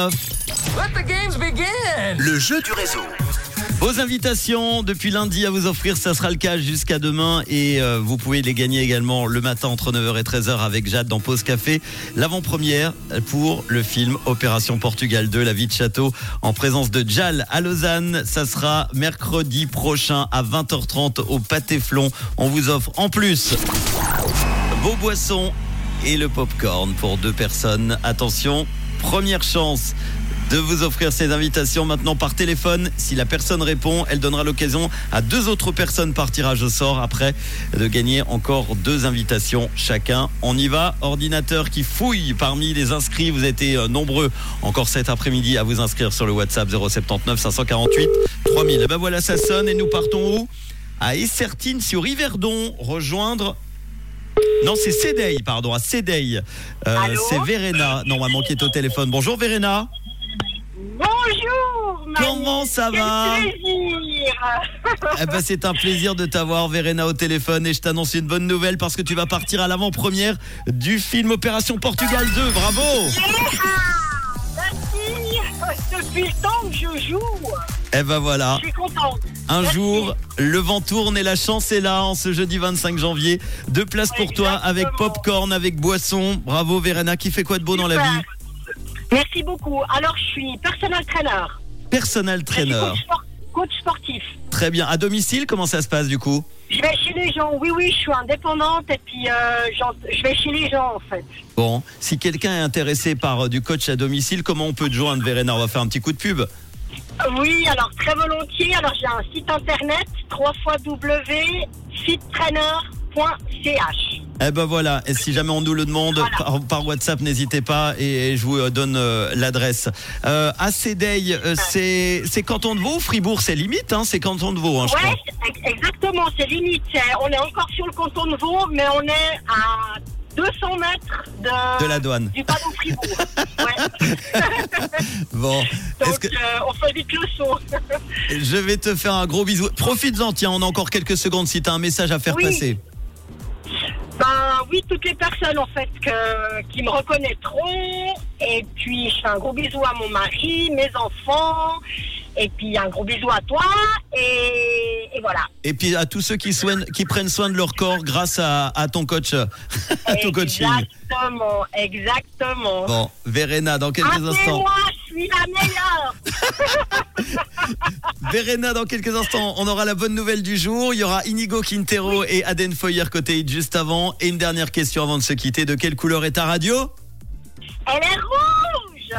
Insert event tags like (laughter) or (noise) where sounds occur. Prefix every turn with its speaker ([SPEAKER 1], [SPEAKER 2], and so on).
[SPEAKER 1] Let the games begin.
[SPEAKER 2] Le jeu du réseau.
[SPEAKER 3] Vos invitations depuis lundi à vous offrir, ça sera le cas jusqu'à demain et euh, vous pouvez les gagner également le matin entre 9h et 13h avec Jade dans Pause Café. L'avant-première pour le film Opération Portugal 2, la vie de château en présence de Jal à Lausanne. Ça sera mercredi prochain à 20h30 au Pâté Flon. On vous offre en plus vos boissons et le popcorn pour deux personnes. Attention, première chance de vous offrir ces invitations maintenant par téléphone. Si la personne répond, elle donnera l'occasion à deux autres personnes par tirage au sort après de gagner encore deux invitations chacun. On y va, ordinateur qui fouille parmi les inscrits. Vous êtes euh, nombreux encore cet après-midi à vous inscrire sur le WhatsApp 079 548 3000. Et ben voilà, ça sonne et nous partons où? À Essertine sur Yverdon, rejoindre non, c'est Cédeille, pardon, à Cédeille. Euh, c'est Verena, normalement, qui est au téléphone. Bonjour Verena.
[SPEAKER 4] Bonjour Manu.
[SPEAKER 3] Comment ça
[SPEAKER 4] Quel
[SPEAKER 3] va
[SPEAKER 4] plaisir
[SPEAKER 3] Eh ben, c'est un plaisir de t'avoir, Verena, au téléphone. Et je t'annonce une bonne nouvelle parce que tu vas partir à l'avant-première du film Opération Portugal 2. Bravo
[SPEAKER 4] Merci Depuis le temps que je joue,
[SPEAKER 3] Eh ben voilà.
[SPEAKER 4] je suis contente.
[SPEAKER 3] Un
[SPEAKER 4] Merci.
[SPEAKER 3] jour, le vent tourne et la chance est là en ce jeudi 25 janvier. Deux places pour toi avec popcorn, avec boisson. Bravo, Verena. Qui fait quoi de beau dans la vie
[SPEAKER 4] Merci beaucoup. Alors, je suis personal trainer.
[SPEAKER 3] Personal trainer.
[SPEAKER 4] Coach, sport- coach sportif.
[SPEAKER 3] Très bien. À domicile, comment ça se passe du coup
[SPEAKER 4] Je vais chez les gens. Oui, oui, je suis indépendante et puis euh, je vais chez les gens en fait.
[SPEAKER 3] Bon, si quelqu'un est intéressé par euh, du coach à domicile, comment on peut te joindre, Verena? On va faire un petit coup de pub.
[SPEAKER 4] Oui, alors très volontiers. Alors j'ai un site internet www.fittrainer.ch.
[SPEAKER 3] Eh ben voilà, et si jamais on nous le demande
[SPEAKER 4] Voilà.
[SPEAKER 3] par, par WhatsApp, n'hésitez pas et, et je vous euh, donne euh, l'adresse. Euh, à Cédeille, euh, c'est c'est canton de Vaud, Fribourg, c'est limite, hein, c'est canton de Vaud, hein, je
[SPEAKER 4] Ouais,
[SPEAKER 3] crois.
[SPEAKER 4] ex- exactement, c'est limite. On est encore sur le canton de Vaud, mais on est à 200 mètres de,
[SPEAKER 3] De la douane.
[SPEAKER 4] du panneau Fribourg. Ouais. (laughs)
[SPEAKER 3] Bon,
[SPEAKER 4] Donc,
[SPEAKER 3] que
[SPEAKER 4] euh, on fait vite le saut. (laughs)
[SPEAKER 3] je vais te faire un gros bisou. Profites-en, tiens, on a encore quelques secondes si tu as un message à faire
[SPEAKER 4] Oui.
[SPEAKER 3] passer.
[SPEAKER 4] ben oui, toutes les personnes en fait que, qui me reconnaîtront. Et puis, je fais un gros bisou à mon mari, mes enfants. Et puis, un gros bisou à toi. Et, et voilà.
[SPEAKER 3] Et puis à tous ceux qui, soignent, qui prennent soin de leur corps grâce à, à ton coach, à ton coaching.
[SPEAKER 4] Exactement, exactement.
[SPEAKER 3] Bon, Verena, dans quelques instants.
[SPEAKER 4] Appelez-moi, je suis la meilleure. (laughs)
[SPEAKER 3] Verena, dans quelques instants, on aura la bonne nouvelle du jour. Il y aura Inigo Quintero et Aden Foyer côté hit juste avant. Et une dernière question avant de se quitter. De quelle couleur est ta radio?
[SPEAKER 4] Elle est rouge